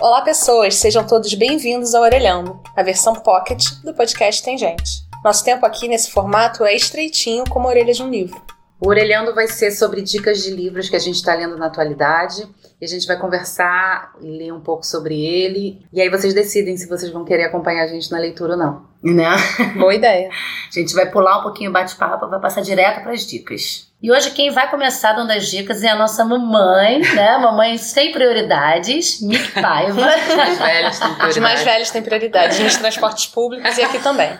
Olá, pessoas, sejam todos bem-vindos ao Orelhando, a versão pocket do podcast Tem Gente. Nosso tempo aqui nesse formato é estreitinho como a orelha de um livro. O Orelhando vai ser sobre dicas de livros que a gente está lendo na atualidade. E a gente vai conversar e ler um pouco sobre ele. E aí vocês decidem se vocês vão querer acompanhar a gente na leitura ou não. Né? Boa ideia. A gente vai pular um pouquinho o bate-papo, vai passar direto para as dicas. E hoje quem vai começar dando as dicas é a nossa mamãe, né? Mamãe sem prioridades, Mick Paiva. Os mais velhos têm Os prioridade. mais velhos têm prioridade nos transportes públicos e aqui também.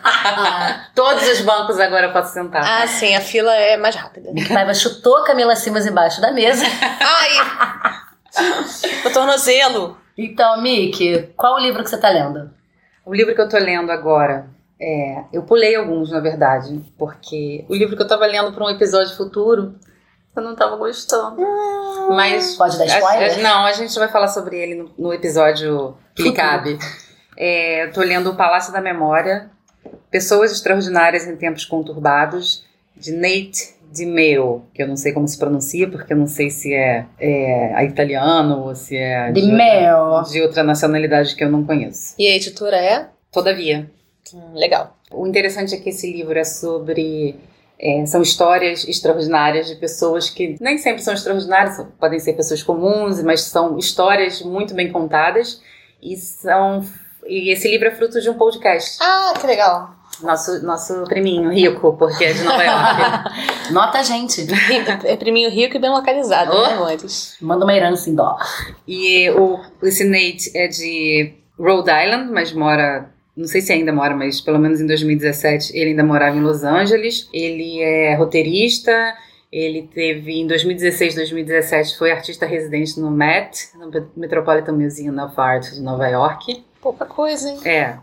Todos os bancos agora eu posso sentar. Ah, sim, a fila é mais rápida. Mick Paiva chutou a Camila Simas embaixo da mesa. Ai! O tornozelo. Então, Mick, qual o livro que você tá lendo? O livro que eu tô lendo agora é. Eu pulei alguns, na verdade, porque o livro que eu tava lendo para um episódio futuro, eu não tava gostando. Mas. Pode dar spoiler? A- a- não, a gente vai falar sobre ele no, no episódio que lhe cabe. É, eu tô lendo O Palácio da Memória, Pessoas Extraordinárias em Tempos Conturbados, de Nate DiMeo, que eu não sei como se pronuncia, porque eu não sei se é, é italiano ou se é de DiMeo. outra, de outra nacionalidade que eu não conheço. E a editora é? Todavia, Hum, legal. o interessante é que esse livro é sobre. é, são histórias extraordinárias de pessoas que nem sempre são extraordinárias, podem ser pessoas comuns, mas são histórias muito bem contadas. E são. E esse livro é fruto de um podcast. Ah, que legal. Nosso, nosso priminho rico, porque é de Nova York. Nota a gente. É priminho rico e bem localizado, Oh. né, amores? Manda uma herança em dólar. e o, esse Nate é de Rhode Island, mas mora. Não sei se ainda mora, mas pelo menos em 2017 ele ainda morava em Los Angeles. Ele é roteirista. Ele teve em 2016, 2017 foi artista residente no MET, no Metropolitan Museum of Art de Nova York. Pouca coisa, hein? É.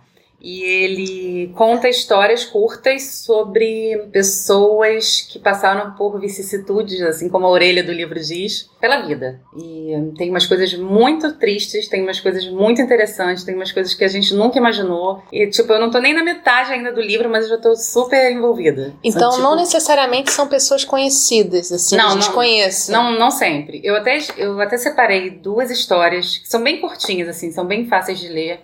E ele conta histórias curtas sobre pessoas que passaram por vicissitudes, assim como a orelha do livro diz, pela vida. E tem umas coisas muito tristes, tem umas coisas muito interessantes, tem umas coisas que a gente nunca imaginou. E, tipo, eu não tô nem na metade ainda do livro, mas eu já tô super envolvida. Então, São, não tipo- necessariamente são pessoas conhecidas, assim, Não, a gente não. conhece. Não, não sempre. Eu até, eu até separei duas histórias que são bem curtinhas, assim, são bem fáceis de ler.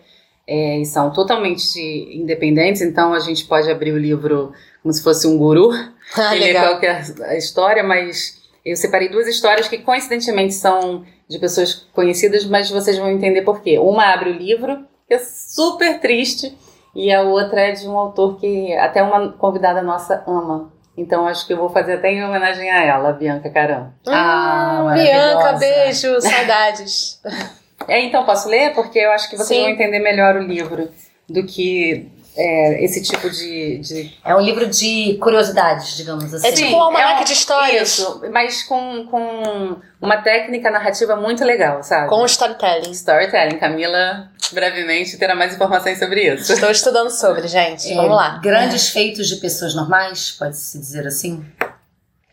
É, e são totalmente independentes, então a gente pode abrir o livro como se fosse um guru Ah, e ler qualquer a história, mas eu separei duas histórias que coincidentemente são de pessoas conhecidas, mas vocês vão entender por quê. Uma abre o livro, que é super triste, e a outra é de um autor que até uma convidada nossa ama. Então acho que eu vou fazer até em homenagem a ela, a Bianca Caram. Ah, Hum, Bianca, beijo, saudades. É, então posso ler? Porque eu acho que vocês Sim. vão entender melhor o livro do que é, esse tipo de, de É um livro de curiosidades, digamos assim. É tipo um almanaque é um- de histórias. Isso, mas com, com uma técnica narrativa muito legal, sabe? Com storytelling. Storytelling. Camila brevemente terá mais informações sobre isso. Estou estudando sobre, gente. É, Vamos lá. Grandes feitos de pessoas normais, pode-se dizer assim?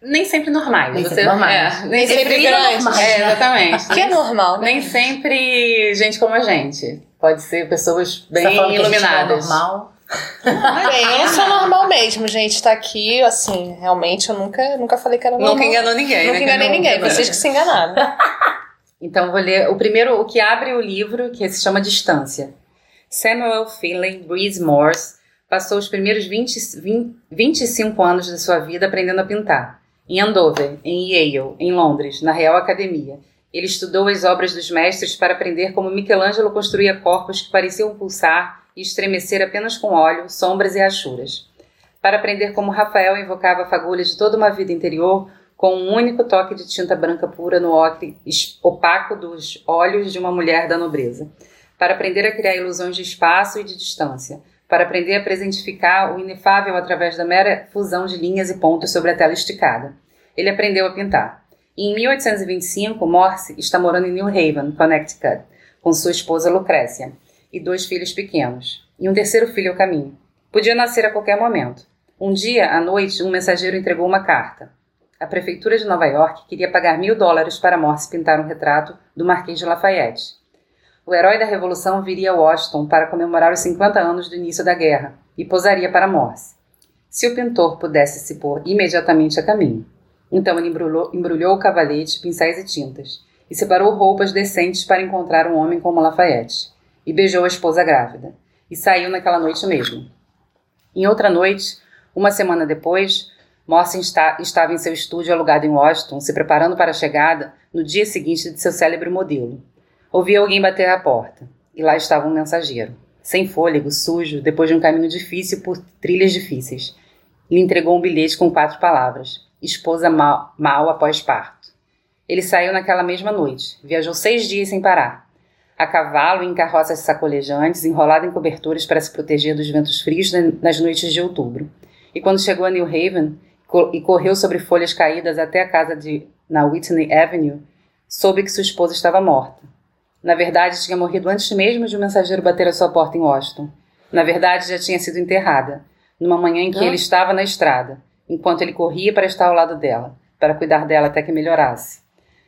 Nem sempre normais. Nem você, sempre normais. É, nem sempre sempre grandes. normais. É, exatamente. Que é normal, né? Nem sempre gente como a gente. Pode ser pessoas Você tá bem falando que a é iluminadas. normal? Bem, eu sou normal mesmo, gente. Tá aqui, assim, realmente eu nunca, nunca falei que era normal. Nunca enganou ninguém, Nunca né? enganei Nunca, ninguém, né? vocês que se enganaram. Então, eu vou ler o primeiro, o que abre o livro, que se chama Distância. Samuel Finley Breeze Morse passou os primeiros 20, 20, 25 anos de sua vida aprendendo a pintar. Em Andover, em Yale, em Londres, na Real Academia. Ele estudou as obras dos mestres para aprender como Michelangelo construía corpos que pareciam pulsar e estremecer apenas com óleo, sombras e rachuras. Para aprender como Rafael invocava a fagulha de toda uma vida interior com um único toque de tinta branca pura no ocre opaco dos olhos de uma mulher da nobreza. Para aprender a criar ilusões de espaço e de distância. Para aprender a presentificar o inefável através da mera fusão de linhas e pontos sobre a tela esticada. Ele aprendeu a pintar. E em 1825, Morse está morando em New Haven, Connecticut, com sua esposa Lucrécia e dois filhos pequenos, e um terceiro filho ao caminho. Podia nascer a qualquer momento. Um dia, à noite, um mensageiro entregou uma carta. A prefeitura de Nova York queria pagar mil dólares para Morse pintar um retrato do Marquês de Lafayette. O herói da Revolução viria a Washington para comemorar os 50 anos do início da guerra e posaria para Morse. Se o pintor pudesse se pôr imediatamente a caminho. Então ele embrulhou, embrulhou o cavalete, pincéis e tintas. e separou roupas decentes para encontrar um homem como Lafayette. E beijou a esposa grávida. E saiu naquela noite mesmo. Em outra noite, uma semana depois, Morrison está, estava em seu estúdio alugado em Washington, se preparando para a chegada, no dia seguinte, de seu célebre modelo. Ouviu alguém bater à porta. E lá estava um mensageiro. Sem fôlego, sujo, depois de um caminho difícil por trilhas difíceis. Lhe entregou um bilhete com quatro palavras: Esposa mal, mal após parto. Ele saiu naquela mesma noite. Viajou seis dias sem parar. A cavalo, em carroças sacolejantes, enrolado em coberturas para se proteger dos ventos frios nas noites de outubro. E quando chegou a New Haven e correu sobre folhas caídas até a casa de, na Whitney Avenue, soube que sua esposa estava morta. Na verdade, tinha morrido antes mesmo de o um mensageiro bater a sua porta em Washington. Na verdade, já tinha sido enterrada, numa manhã em que ele estava na estrada, enquanto ele corria para estar ao lado dela, para cuidar dela até que melhorasse.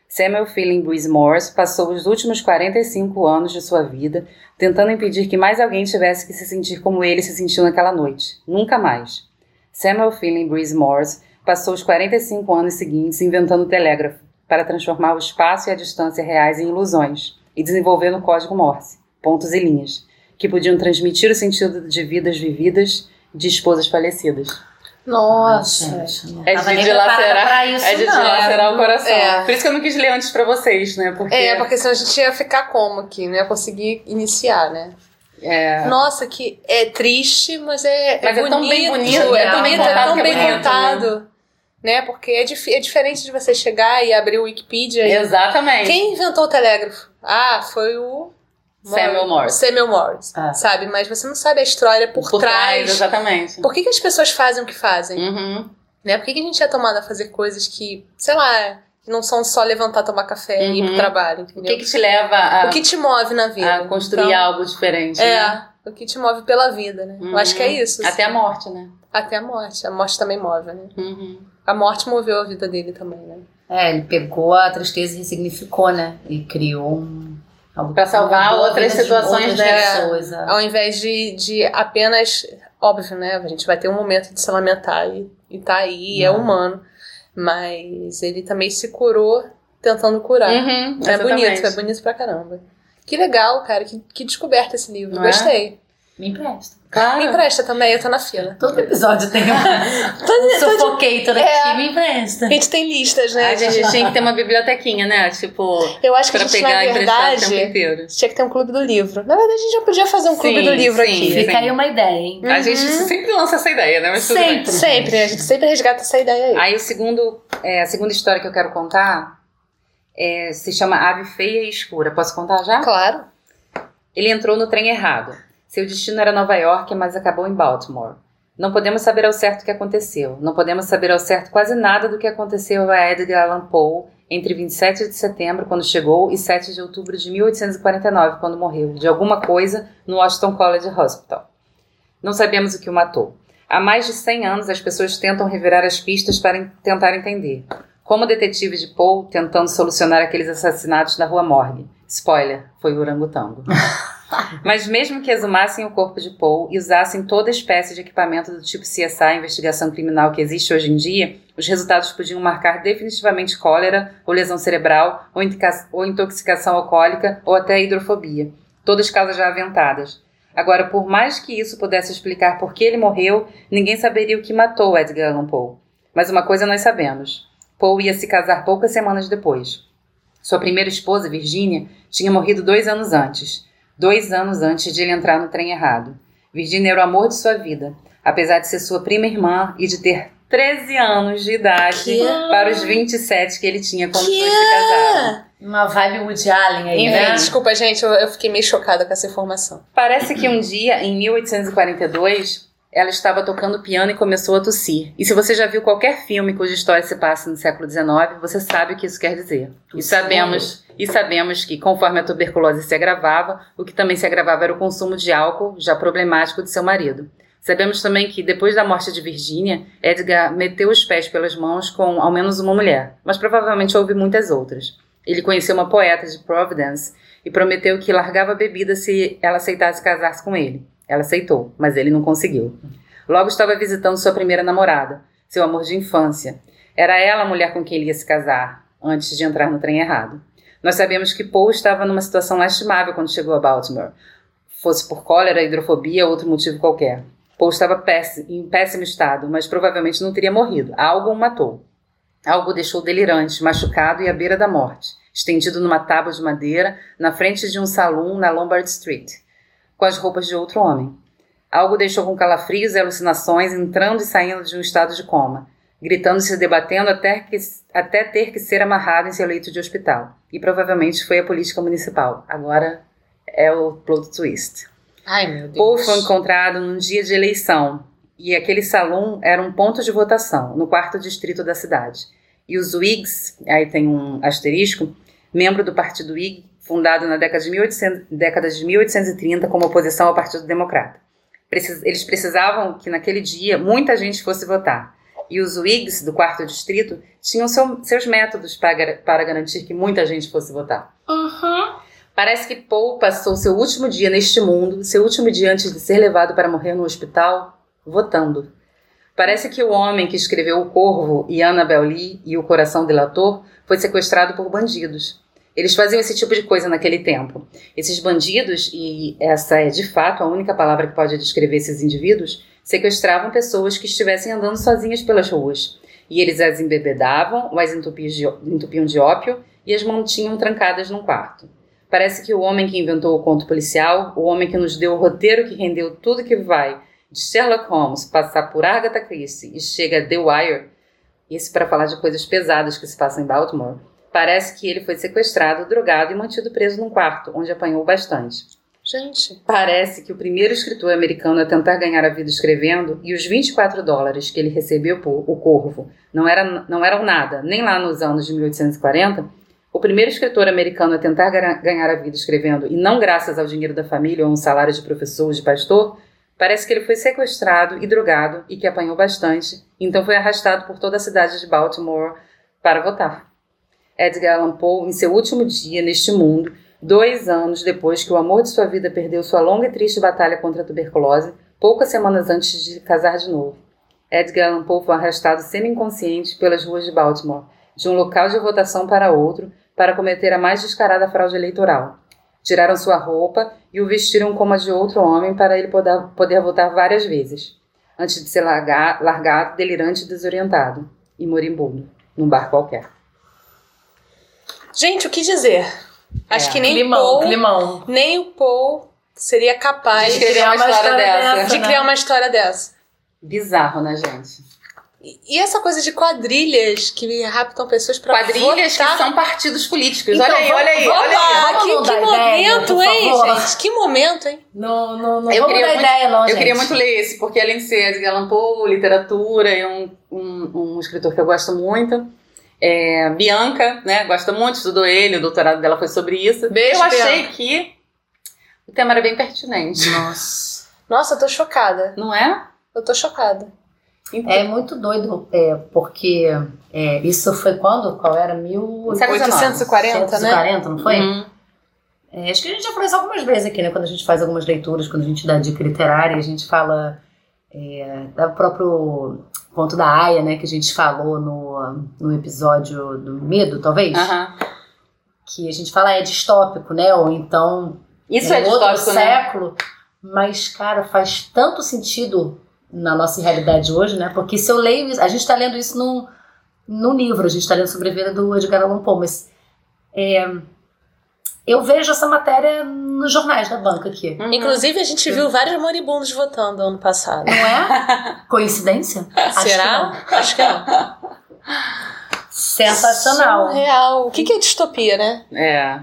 Samuel Feeling Breeze Morse passou os últimos 45 anos de sua vida tentando impedir que mais alguém tivesse que se sentir como ele se sentiu naquela noite. Nunca mais. Samuel Feeling Breeze Morse passou os 45 anos seguintes inventando o telégrafo para transformar o espaço e a distância reais em ilusões e desenvolvendo o código Morse, pontos e linhas, que podiam transmitir o sentido de vidas vividas de esposas falecidas. Nossa, é de dilacerar, isso, é de não. dilacerar o coração. É. Por isso que eu não quis ler antes pra vocês, né? Porque É, porque senão a gente ia ficar como aqui, não ia conseguir iniciar, né? é, Nossa, que é triste, mas é, Mas é tão bem bonito, é, é bonito, bem é tão é bem bonito, contado. Né? Porque é, dif- é diferente de você chegar e abrir o Wikipedia e exatamente. Quem inventou o telégrafo? Ah, foi o Samuel Morse. Samuel Morse, Ah. sabe? Mas você não sabe a história por, Por trás, trás. exatamente. Por que, que as pessoas fazem o que fazem? Uhum. Né? Por que, que a gente é tomado a fazer coisas que, sei lá, que não são só levantar, tomar café e ir pro Uhum. trabalho, O entendeu? que, que te leva a, O que te move na vida? a construir Então, algo diferente? É, né? o que te move pela vida, né? Eu acho que é Uhum. isso. Até a assim. morte, né? Até a morte. A morte também move, né? Uhum. A morte moveu a vida dele também, né? É, ele pegou a tristeza e ressignificou, né? E criou um. que salvar outras vida de situações outras dela. pessoas, é. Ao invés de, de apenas. Óbvio, né? A gente vai ter um momento de se lamentar e, e tá aí, é humano. Mas ele também se curou tentando curar. Uhum, é bonito, é bonito pra caramba. Que legal, cara. Que, que descoberta esse livro. Não é? Gostei. Me empresta. Claro. Me empresta também, eu tô na fila. Todo episódio tem uma um suffocator É. aqui, me empresta. A gente tem listas, né? A gente tinha que ter uma bibliotequinha, né? Tipo, Eu acho que pra a gente, pegar na e emprestar o tempo verdade, inteiro. tinha que ter um clube do livro. Na verdade, a gente já podia fazer um clube Sim, do livro sim. aqui. Fica aí uma ideia, hein? A gente sempre lança essa ideia, né? Mas. Sempre. Sempre, a gente sempre resgata essa ideia aí. Aí o segundo, é, a segunda história que eu quero contar é, se chama Ave Feia e Escura. Posso contar já? Claro. Ele entrou no trem errado. Seu destino era Nova York, mas acabou em Baltimore. Não podemos saber ao certo o que aconteceu. Não podemos saber ao certo quase nada do que aconteceu a Edgar Allan Poe entre 27 de setembro, quando chegou, e 7 de outubro de 1849, quando morreu, de alguma coisa no Washington College Hospital. Não sabemos o que o matou. Há mais de 100 anos, as pessoas tentam revirar as pistas para en- tentar entender. Como o detetive de Poe tentando solucionar aqueles assassinatos na Rua Morgue. Spoiler, foi o orangotango. Mas mesmo que exumassem o corpo de Poe e usassem toda espécie de equipamento do tipo CSI, investigação criminal que existe hoje em dia, os resultados podiam marcar definitivamente cólera, ou lesão cerebral, ou, ou intoxicação alcoólica, ou até hidrofobia. Todas causas já aventadas. Agora, por mais que isso pudesse explicar por que ele morreu, ninguém saberia o que matou Edgar Allan Poe. Mas uma coisa nós sabemos. Poe ia se casar poucas semanas depois. Sua primeira esposa, Virginia, tinha morrido dois anos antes. Dois anos antes de ele entrar no trem errado. Virginia era o amor de sua vida, apesar de ser sua prima irmã e de ter 13 anos de idade Que? para os 27 que ele tinha quando Que? os dois se casaram. Uma vibe Woody Allen aí, Enfim, né? Desculpa, gente, eu, eu fiquei meio chocada com essa informação. Parece que um dia, em 1842, ela estava tocando piano e começou a tossir. E se você já viu qualquer filme cuja história se passa no século XIX, você sabe o que isso quer dizer. E sabemos, e sabemos que, conforme a tuberculose se agravava, o que também se agravava era o consumo de álcool, já problemático de seu marido. Sabemos também que, depois da morte de Virginia, Edgar meteu os pés pelas mãos com ao menos uma mulher, mas provavelmente houve muitas outras. Ele conheceu uma poeta de Providence e prometeu que largava a bebida se ela aceitasse casar-se com ele. Ela aceitou, mas ele não conseguiu. Logo estava visitando sua primeira namorada, seu amor de infância. Era ela a mulher com quem ele ia se casar, antes de entrar no trem errado. Nós sabemos que Paul estava numa situação lastimável quando chegou a Baltimore, fosse por cólera, hidrofobia ou outro motivo qualquer. Paul estava em péssimo estado, mas provavelmente não teria morrido. Algo o matou. Algo o deixou delirante, machucado e à beira da morte, estendido numa tábua de madeira na frente de um salão na Lombard Street, com as roupas de outro homem. Algo deixou com calafrios e alucinações, entrando e saindo de um estado de coma, gritando e se debatendo até, que, até ter que ser amarrado em seu leito de hospital. E provavelmente foi a política municipal. Agora é o plot twist. Ai, meu Deus. Paul foi encontrado num dia de eleição e aquele salão era um ponto de votação no quarto distrito da cidade. E os Whigs, aí tem um asterisco, membro do Partido Whig, fundado na década de, 1800, década de 1830 como oposição ao Partido Democrata. Precis, eles precisavam que naquele dia muita gente fosse votar. E os Whigs do quarto distrito tinham seu, seus métodos para, para garantir que muita gente fosse votar. Uhum. Parece que Paul passou seu último dia neste mundo, seu último dia antes de ser levado para morrer no hospital, votando. Parece que o homem que escreveu O Corvo e Annabel Lee e O Coração Delator foi sequestrado por bandidos. Eles faziam esse tipo de coisa naquele tempo. Esses bandidos, e essa é de fato a única palavra que pode descrever esses indivíduos, sequestravam pessoas que estivessem andando sozinhas pelas ruas. E eles as embebedavam, ou as entupiam de ópio e as mantinham trancadas num quarto. Parece que o homem que inventou o conto policial, o homem que nos deu o roteiro que rendeu tudo que vai de Sherlock Holmes passar por Agatha Christie e chega a The Wire, isso para falar de coisas pesadas que se passam em Baltimore, parece que ele foi sequestrado, drogado e mantido preso num quarto, onde apanhou bastante. Gente. Parece que o primeiro escritor americano a tentar ganhar a vida escrevendo e os 24 dólares que ele recebeu por O Corvo não, era, não eram nada, nem lá nos anos de 1840, o primeiro escritor americano a tentar ganhar a vida escrevendo, e não graças ao dinheiro da família ou um salário de professor ou de pastor, parece que ele foi sequestrado e drogado e que apanhou bastante, então foi arrastado por toda a cidade de Baltimore para votar. Edgar Allan Poe, em seu último dia neste mundo, dois anos depois que o amor de sua vida perdeu sua longa e triste batalha contra a tuberculose, poucas semanas antes de casar de novo. Edgar Allan Poe foi arrastado semi-inconsciente pelas ruas de Baltimore, de um local de votação para outro, para cometer a mais descarada fraude eleitoral. Tiraram sua roupa e o vestiram como a de outro homem para ele poder, poder votar várias vezes, antes de ser largar, largado, delirante e desorientado, e moribundo, num bar qualquer. Gente, o que dizer? Acho É. que nem Climão, Paul, climão. nem o Paul seria capaz De escrever uma história dessa. de né? criar uma história dessa. Bizarro, né, gente? E essa coisa de quadrilhas que raptam pessoas pra Quadrilhas votar. que são partidos políticos. Então, olha aí, vamos- olha aí, vamos olha aí. Que, Vamos que ideia, momento, por hein, gente? Que momento, hein? Não, não, não Eu vamos queria dar muito- ideia, não, Eu gente. queria muito ler esse, porque além de ser Edgar Allan Poe, literatura, é um, um, um escritor que eu gosto muito. É, Bianca, né, gosta muito, estudou ele, o doutorado dela foi sobre isso. Beijo, eu achei Bianca. que o tema era bem pertinente, Nossa. Nossa, eu tô chocada. não é? Eu tô chocada. Então, É muito doido, é, porque é, isso foi quando? Qual era? Mil... Século XIX. 840, né? 840, não foi? Hum, É, acho que a gente já falou isso algumas vezes aqui, né? Quando a gente faz algumas leituras, quando a gente dá dica literária, a gente fala é, do próprio conto da Aya, né? Que a gente falou no, no episódio do medo, talvez. aham. Que a gente fala é distópico, né? Ou então Isso é, outro distópico, né? século. Mas, cara, faz tanto sentido na nossa realidade hoje, né? Porque se eu leio isso, a gente está lendo isso num, num livro, a gente está lendo sobre a vida do Edgar Allan Poe, mas é, eu vejo essa matéria nos jornais da banca aqui. Uhum. Inclusive, a gente viu vários moribundos votando ano passado. Não é? Coincidência? Acho Será? que não. Acho que não. Sensacional. Surreal. O que que é distopia, né? É.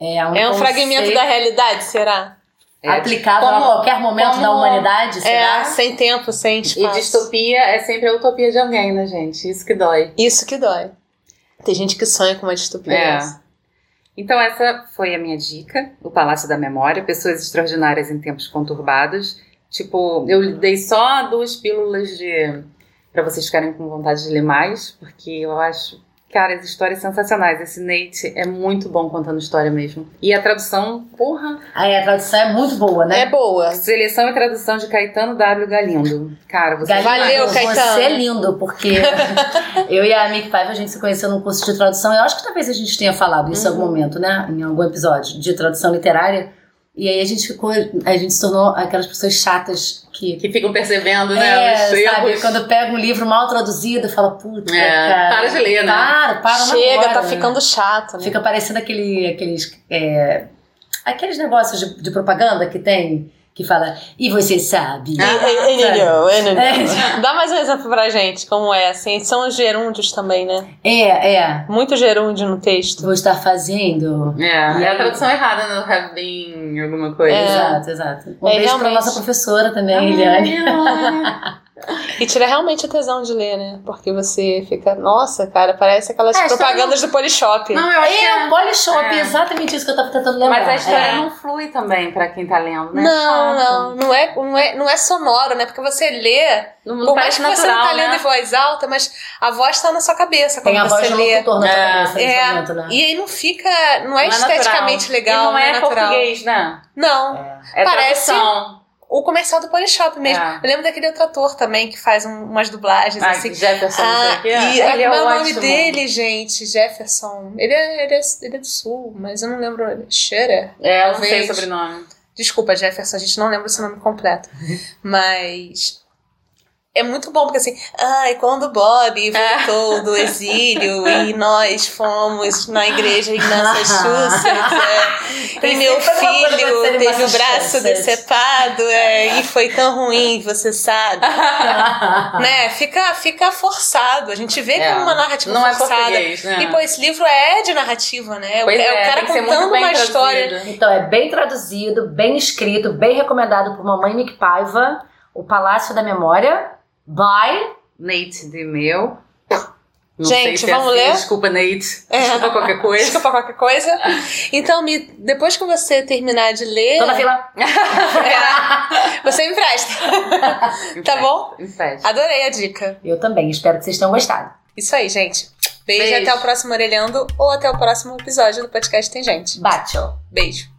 É um, É um fragmento da realidade, será? é. aplicável Como- a qualquer momento como- da humanidade, será? É, sem tempo, sem E espaço. distopia é sempre a utopia de alguém, né, gente? Isso que dói. Isso que dói. Tem gente que sonha com uma distopia É. dessa. Então essa foi a minha dica, o Palácio da Memória, pessoas extraordinárias em tempos conturbados. Tipo, eu dei só duas pílulas de para vocês ficarem com vontade de ler mais, porque eu acho Cara, as histórias sensacionais. Esse Nate é muito bom contando história mesmo. E a tradução, porra. Aí a tradução é muito boa, né? É boa. Seleção e tradução de Caetano W. Galindo. Cara, você Galindo, Valeu, Caetano. Você é lindo, porque eu e a Mick Paiva, a gente se conheceu num curso de tradução. Eu acho que talvez a gente tenha falado isso em algum momento, né? Em algum episódio de tradução literária. E aí a gente ficou, a gente se tornou aquelas pessoas chatas que. que ficam percebendo, né? É, os sabe, quando pega um livro mal traduzido, fala, puta, É, cara. para de ler, né? Para, para Chega, agora, tá né? ficando chato, né? Fica parecendo aquele, aqueles. é, aqueles negócios de, de propaganda que tem, que fala, e você sabe. E- e- e- Sabe? não, e- não. É. Dá mais um exemplo pra gente, como é, assim. São os gerúndios também, né? É, é. Muito gerúndio no texto. Vou estar fazendo. É, E é a tradução errada no have been alguma coisa. É. Exato, exato. Um É, beijo pra realmente. nossa professora também, Ai, Eliane. E tira realmente a tesão de ler, né? Porque você fica, nossa, cara, parece aquelas É, propagandas do Polishop. Não, eu acho que É, o é. Polishop, É. exatamente isso que eu tava tentando lembrar. Mas a história É. não flui também pra quem tá lendo, né? Não, não, não é, não, é, não é sonoro, né? Porque você lê, Não, não por mais parece que você não natural, tá lendo né? em voz alta, mas a voz tá na sua cabeça quando Tem a voz você do lê. locutor na tua É. cabeça nesse É, momento, né? e aí não fica, não é Não esteticamente natural. legal, E não é natural. português, né? Não, É. É Parece- tradução. O comercial do Polishop mesmo. É. Eu lembro daquele outro ator também que faz um- umas dublagens Ah, assim. Jefferson, não sei Ah, o quê. e Ele como é o nome dele, gente? Jefferson. Ele é, ele, é, ele é do sul, mas eu não lembro. Scherer? É, eu não sei o sobrenome. Desculpa, Jefferson, a gente não lembra o seu nome completo. Mas. É muito bom, porque assim, ai, quando o Bob voltou do exílio e nós fomos na igreja em Massachusetts, é, e meu filho teve o braço decepado é, e foi tão ruim, você sabe. né? Fica, fica forçado. A gente vê É. como uma narrativa Não é forçada. português, né? E, pô, esse livro é de narrativa, né? Pois é, é, o cara contando uma traduzido. história. Então, é bem traduzido, bem escrito, bem recomendado por Mamãe Nick Paiva, O Palácio da Memória, by... Nate de meu. Não Gente, sei se é vamos assim, ler? Desculpa, Nate. É. Desculpa qualquer coisa. Desculpa qualquer coisa. Então, me, depois que você terminar de ler, Tô na fila. é, você me empresta. tá bom? Infeste. Adorei a dica. Eu também, espero que vocês tenham gostado. Isso aí, gente. Beijo, Beijo. até o próximo Orelhando ou até o próximo episódio do podcast Tem Gente. Bate, ó. Beijo.